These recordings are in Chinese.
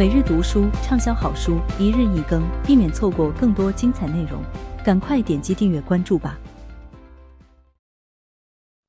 每日读书畅销好书，一日一更，避免错过更多精彩内容。赶快点击订阅关注吧！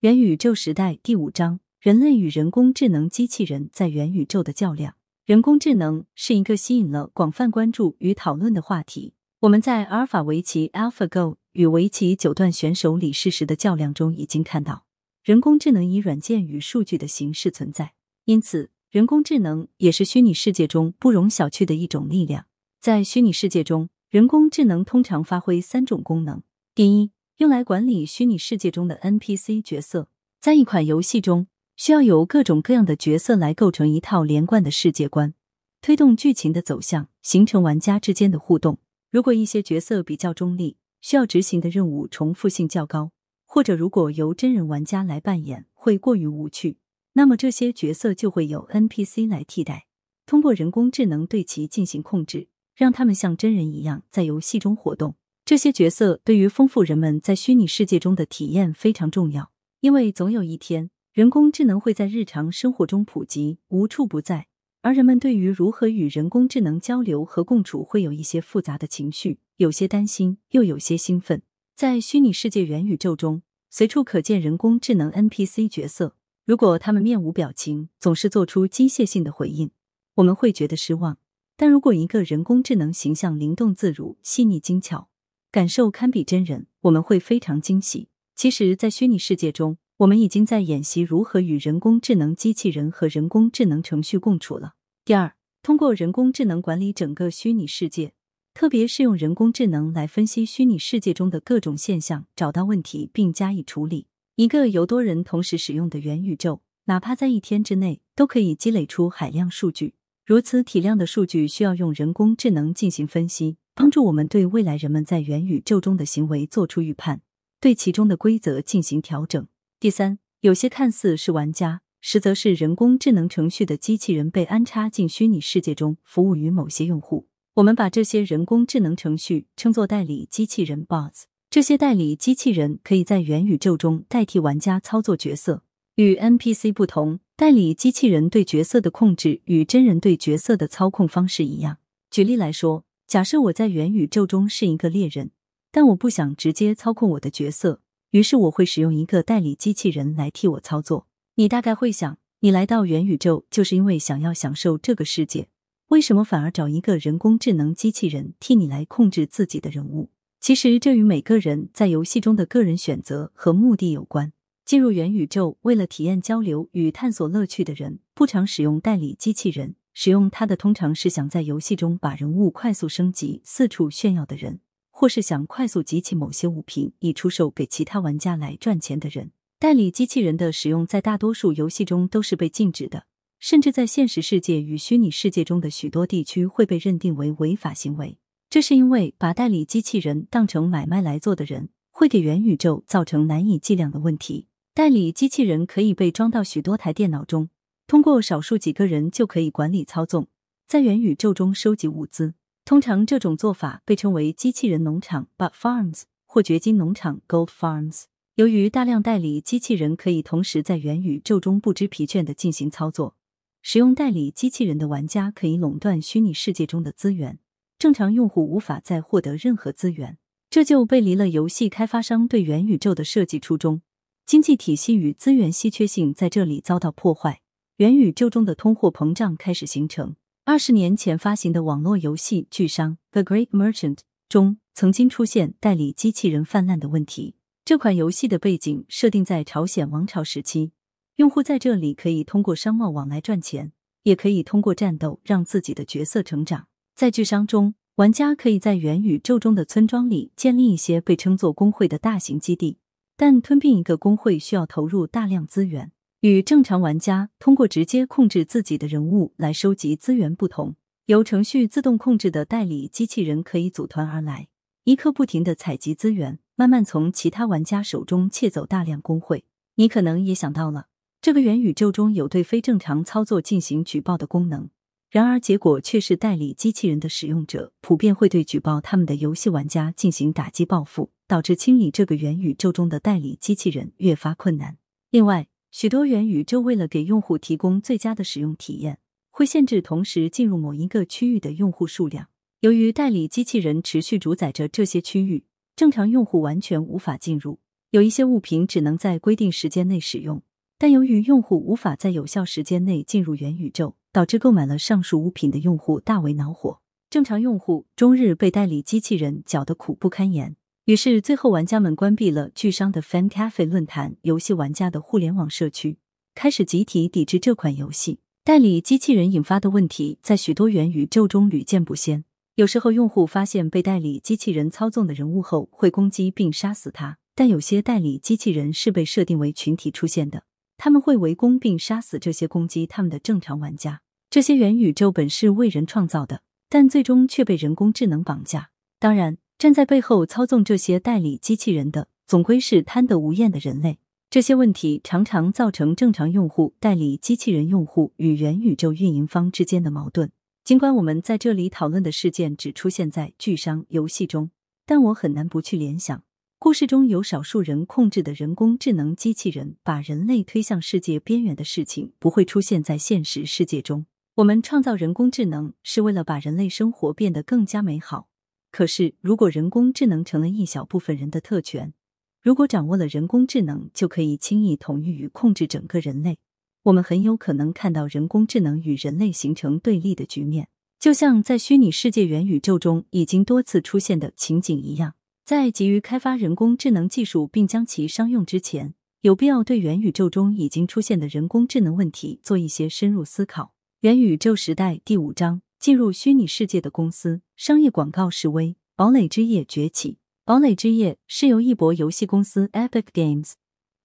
元宇宙时代第五章：人类与人工智能机器人在元宇宙的较量。人工智能是一个吸引了广泛关注与讨论的话题。我们在阿尔法围棋 （AlphaGo） 与围棋九段选手李世石的较量中已经看到，人工智能以软件与数据的形式存在，因此。人工智能也是虚拟世界中不容小觑的一种力量。在虚拟世界中，人工智能通常发挥三种功能：第一，用来管理虚拟世界中的 NPC 角色。在一款游戏中，需要由各种各样的角色来构成一套连贯的世界观，推动剧情的走向，形成玩家之间的互动。如果一些角色比较中立，需要执行的任务重复性较高，或者如果由真人玩家来扮演，会过于无趣。那么这些角色就会由 NPC 来替代，通过人工智能对其进行控制，让他们像真人一样在游戏中活动。这些角色对于丰富人们在虚拟世界中的体验非常重要，因为总有一天，人工智能会在日常生活中普及，无处不在，而人们对于如何与人工智能交流和共处会有一些复杂的情绪，有些担心，又有些兴奋。在虚拟世界元宇宙中，随处可见人工智能 NPC 角色。如果他们面无表情，总是做出机械性的回应，我们会觉得失望。但如果一个人工智能形象灵动自如、细腻精巧，感受堪比真人，我们会非常惊喜。其实，在虚拟世界中，我们已经在演习如何与人工智能机器人和人工智能程序共处了。第二，通过人工智能管理整个虚拟世界，特别是用人工智能来分析虚拟世界中的各种现象，找到问题并加以处理。一个由多人同时使用的元宇宙，哪怕在一天之内都可以积累出海量数据。如此体量的数据需要用人工智能进行分析，帮助我们对未来人们在元宇宙中的行为做出预判，对其中的规则进行调整。第三，有些看似是玩家，实则是人工智能程序的机器人被安插进虚拟世界中，服务于某些用户。我们把这些人工智能程序称作代理机器人 （bots）。这些代理机器人可以在元宇宙中代替玩家操作角色。与 NPC 不同，代理机器人对角色的控制与真人对角色的操控方式一样。举例来说，假设我在元宇宙中是一个猎人，但我不想直接操控我的角色，于是我会使用一个代理机器人来替我操作。你大概会想，你来到元宇宙就是因为想要享受这个世界，为什么反而找一个人工智能机器人替你来控制自己的人物？其实这与每个人在游戏中的个人选择和目的有关。进入元宇宙为了体验交流与探索乐趣的人，不常使用代理机器人。使用它的通常是想在游戏中把人物快速升级、四处炫耀的人，或是想快速集齐某些物品以出售给其他玩家来赚钱的人。代理机器人的使用在大多数游戏中都是被禁止的，甚至在现实世界与虚拟世界中的许多地区会被认定为违法行为。这是因为把代理机器人当成买卖来做的人，会给元宇宙造成难以计量的问题。代理机器人可以被装到许多台电脑中，通过少数几个人就可以管理操纵，在元宇宙中收集物资。通常这种做法被称为机器人农场 （Bot Farms） 或掘金农场 （Gold Farms）。由于大量代理机器人可以同时在元宇宙中不知疲倦的进行操作，使用代理机器人的玩家可以垄断虚拟世界中的资源。正常用户无法再获得任何资源，这就背离了游戏开发商对元宇宙的设计初衷。经济体系与资源稀缺性在这里遭到破坏，元宇宙中的通货膨胀开始形成。二十年前发行的网络游戏《巨商 The Great Merchant》中，曾经出现代理机器人泛滥的问题。这款游戏的背景设定在朝鲜王朝时期，用户在这里可以通过商贸往来赚钱，也可以通过战斗让自己的角色成长。在巨商中，玩家可以在元宇宙中的村庄里建立一些被称作工会的大型基地，但吞并一个工会需要投入大量资源。与正常玩家通过直接控制自己的人物来收集资源不同，由程序自动控制的代理机器人可以组团而来，一刻不停的采集资源，慢慢从其他玩家手中窃走大量工会。你可能也想到了，这个元宇宙中有对非正常操作进行举报的功能。然而，结果却是代理机器人的使用者普遍会对举报他们的游戏玩家进行打击报复，导致清理这个元宇宙中的代理机器人越发困难。另外，许多元宇宙为了给用户提供最佳的使用体验，会限制同时进入某一个区域的用户数量。由于代理机器人持续主宰着这些区域，正常用户完全无法进入。有一些物品只能在规定时间内使用，但由于用户无法在有效时间内进入元宇宙，导致购买了上述物品的用户大为恼火。正常用户终日被代理机器人搅得苦不堪言。于是，最后玩家们关闭了巨商的 Fan Cafe 论坛，游戏玩家的互联网社区开始集体抵制这款游戏。代理机器人引发的问题在许多元宇宙中屡见不鲜。有时候，用户发现被代理机器人操纵的人物后，会攻击并杀死他；但有些代理机器人是被设定为群体出现的，他们会围攻并杀死这些攻击他们的正常玩家。这些元宇宙本是为人创造的，但最终却被人工智能绑架。当然，站在背后操纵这些代理机器人的，总归是贪得无厌的人类。这些问题常常造成正常用户、代理机器人用户与元宇宙运营方之间的矛盾。尽管我们在这里讨论的事件只出现在巨商游戏中，但我很难不去联想，故事中有少数人控制的人工智能机器人把人类推向世界边缘的事情，不会出现在现实世界中。我们创造人工智能是为了把人类生活变得更加美好。可是，如果人工智能成了一小部分人的特权，如果掌握了人工智能就可以轻易统一与控制整个人类。我们很有可能看到人工智能与人类形成对立的局面，就像在虚拟世界元宇宙中已经多次出现的情景一样。在急于开发人工智能技术并将其商用之前，有必要对元宇宙中已经出现的人工智能问题做一些深入思考。元宇宙时代第五章：进入虚拟世界的公司商业广告示威，堡垒之夜崛起。堡垒之夜是由一博游戏公司 Epic Games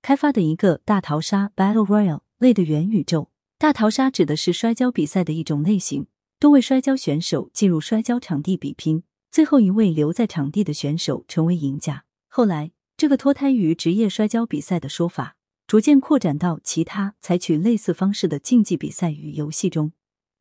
开发的一个大逃杀 Battle Royale。类的元宇宙大逃杀指的是摔跤比赛的一种类型，多位摔跤选手进入摔跤场地比拼，最后一位留在场地的选手成为赢家。后来，这个脱胎于职业摔跤比赛的说法，逐渐扩展到其他采取类似方式的竞技比赛与游戏中，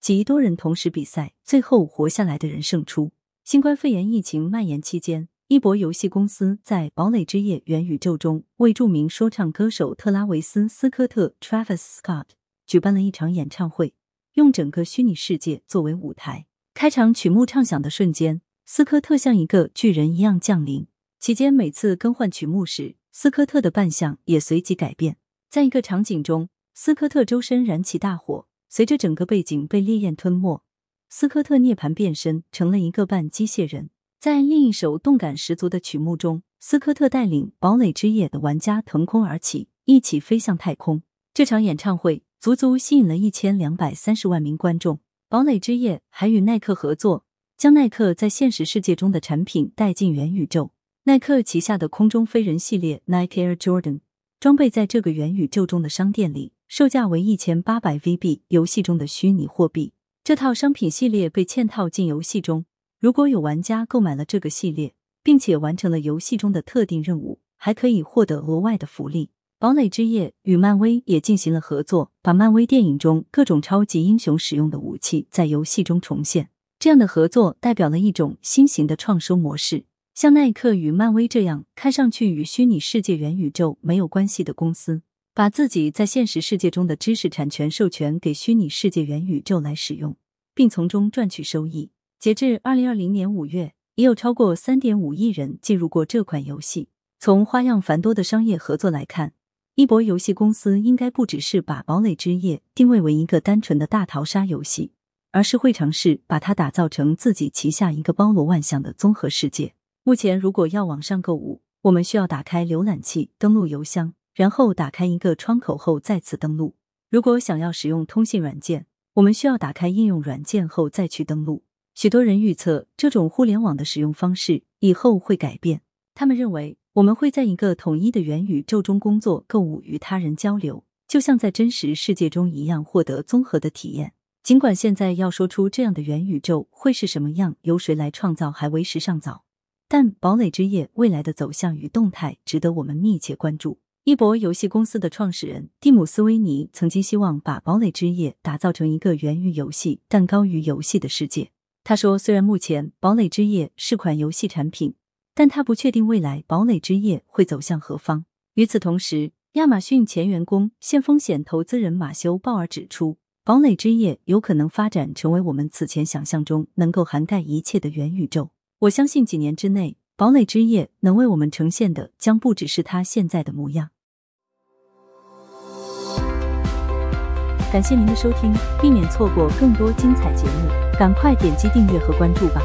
即多人同时比赛，最后活下来的人胜出。新冠肺炎疫情蔓延期间。一博游戏公司在《堡垒之夜》元宇宙中为著名说唱歌手特拉维斯·斯科特 （Travis Scott） 举办了一场演唱会，用整个虚拟世界作为舞台。开场曲目唱响的瞬间，斯科特像一个巨人一样降临。期间每次更换曲目时，斯科特的扮相也随即改变。在一个场景中，斯科特周身燃起大火，随着整个背景被烈焰吞没，斯科特涅槃变身成了一个半机械人。在另一首动感十足的曲目中，斯科特带领堡垒之夜的玩家腾空而起，一起飞向太空。这场演唱会足足吸引了一千两百三十万名观众。堡垒之夜还与耐克合作，将耐克在现实世界中的产品带进元宇宙。耐克旗下的空中飞人系列 Nike Air Jordan 装备在这个元宇宙中的商店里，售价为一千八百 V B，游戏中的虚拟货币。这套商品系列被嵌套进游戏中。如果有玩家购买了这个系列，并且完成了游戏中的特定任务，还可以获得额外的福利。堡垒之夜与漫威也进行了合作，把漫威电影中各种超级英雄使用的武器在游戏中重现。这样的合作代表了一种新型的创收模式。像耐克与漫威这样看上去与虚拟世界元宇宙没有关系的公司，把自己在现实世界中的知识产权授权给虚拟世界元宇宙来使用，并从中赚取收益。截至二零二零年五月，已有超过三点五亿人进入过这款游戏。从花样繁多的商业合作来看，一博游戏公司应该不只是把《堡垒之夜》定位为一个单纯的大逃杀游戏，而是会尝试把它打造成自己旗下一个包罗万象的综合世界。目前，如果要网上购物，我们需要打开浏览器，登录邮箱，然后打开一个窗口后再次登录。如果想要使用通信软件，我们需要打开应用软件后再去登录。许多人预测，这种互联网的使用方式以后会改变。他们认为，我们会在一个统一的元宇宙中工作、购物、与他人交流，就像在真实世界中一样，获得综合的体验。尽管现在要说出这样的元宇宙会是什么样，由谁来创造还为时尚早，但堡垒之夜未来的走向与动态值得我们密切关注。一博游戏公司的创始人蒂姆斯威尼曾经希望把堡垒之夜打造成一个源于游戏但高于游戏的世界。他说：“虽然目前《堡垒之夜》是款游戏产品，但他不确定未来《堡垒之夜》会走向何方。”与此同时，亚马逊前员工、现风险投资人马修·鲍尔指出，《堡垒之夜有可能发展成为我们此前想象中能够涵盖一切的元宇宙。我相信几年之内，堡垒之夜能为我们呈现的将不只是它现在的模样。感谢您的收听，避免错过更多精彩节目，赶快点击订阅和关注吧。